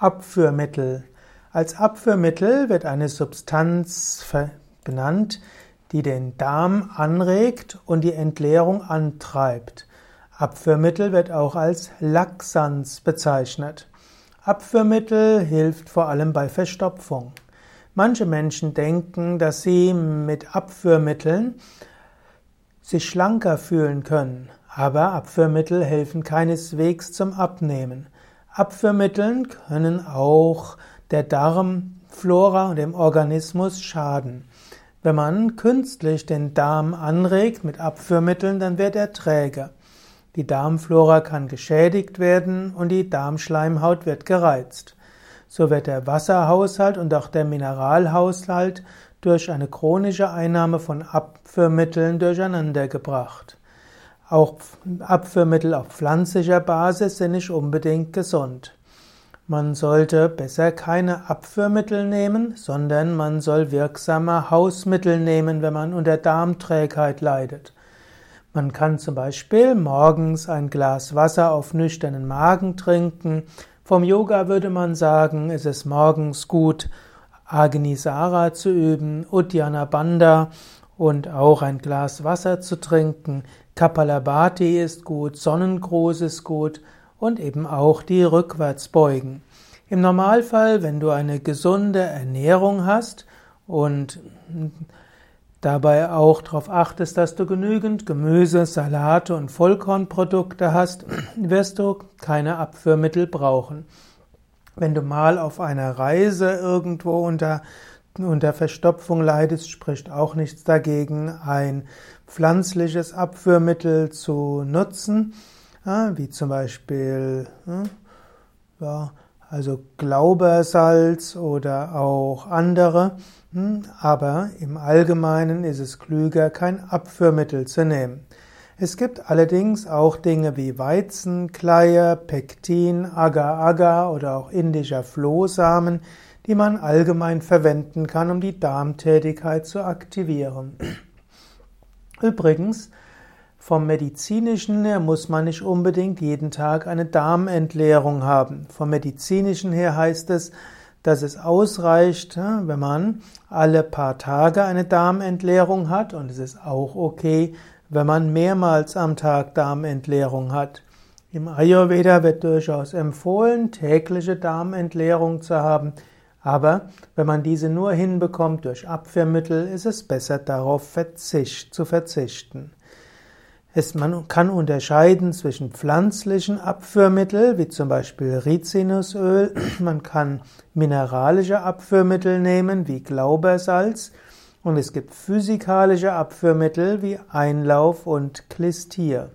Abführmittel. Als Abführmittel wird eine Substanz benannt, die den Darm anregt und die Entleerung antreibt. Abführmittel wird auch als Laxans bezeichnet. Abführmittel hilft vor allem bei Verstopfung. Manche Menschen denken, dass sie mit Abführmitteln sich schlanker fühlen können, aber Abführmittel helfen keineswegs zum Abnehmen. Abführmitteln können auch der Darmflora und dem Organismus schaden. Wenn man künstlich den Darm anregt mit Abführmitteln, dann wird er träge. Die Darmflora kann geschädigt werden und die Darmschleimhaut wird gereizt. So wird der Wasserhaushalt und auch der Mineralhaushalt durch eine chronische Einnahme von Abführmitteln durcheinandergebracht. Auch Abführmittel auf pflanzlicher Basis sind nicht unbedingt gesund. Man sollte besser keine Abführmittel nehmen, sondern man soll wirksame Hausmittel nehmen, wenn man unter Darmträgheit leidet. Man kann zum Beispiel morgens ein Glas Wasser auf nüchternen Magen trinken. Vom Yoga würde man sagen, es ist morgens gut, Agnisara zu üben, Uddiyana Bandha und auch ein Glas Wasser zu trinken. Kapalabhati ist gut, Sonnengruß ist gut und eben auch die Rückwärtsbeugen. Im Normalfall, wenn du eine gesunde Ernährung hast und dabei auch darauf achtest, dass du genügend Gemüse, Salate und Vollkornprodukte hast, wirst du keine Abführmittel brauchen. Wenn du mal auf einer Reise irgendwo unter unter Verstopfung leidest, spricht auch nichts dagegen, ein pflanzliches Abführmittel zu nutzen, wie zum Beispiel ja, also Glaubersalz oder auch andere. Hm, aber im Allgemeinen ist es klüger, kein Abführmittel zu nehmen. Es gibt allerdings auch Dinge wie Weizenkleie, Pektin, Agar-Agar oder auch indischer Flohsamen, die man allgemein verwenden kann, um die Darmtätigkeit zu aktivieren. Übrigens, vom medizinischen her muss man nicht unbedingt jeden Tag eine Darmentleerung haben. Vom medizinischen her heißt es, dass es ausreicht, wenn man alle paar Tage eine Darmentleerung hat und es ist auch okay, wenn man mehrmals am Tag Darmentleerung hat. Im Ayurveda wird durchaus empfohlen, tägliche Darmentleerung zu haben. Aber wenn man diese nur hinbekommt durch Abwehrmittel, ist es besser darauf verzicht, zu verzichten. Es, man kann unterscheiden zwischen pflanzlichen Abführmitteln, wie zum Beispiel Rizinusöl. Man kann mineralische Abführmittel nehmen, wie Glaubersalz. Und es gibt physikalische Abführmittel wie Einlauf und Klistier.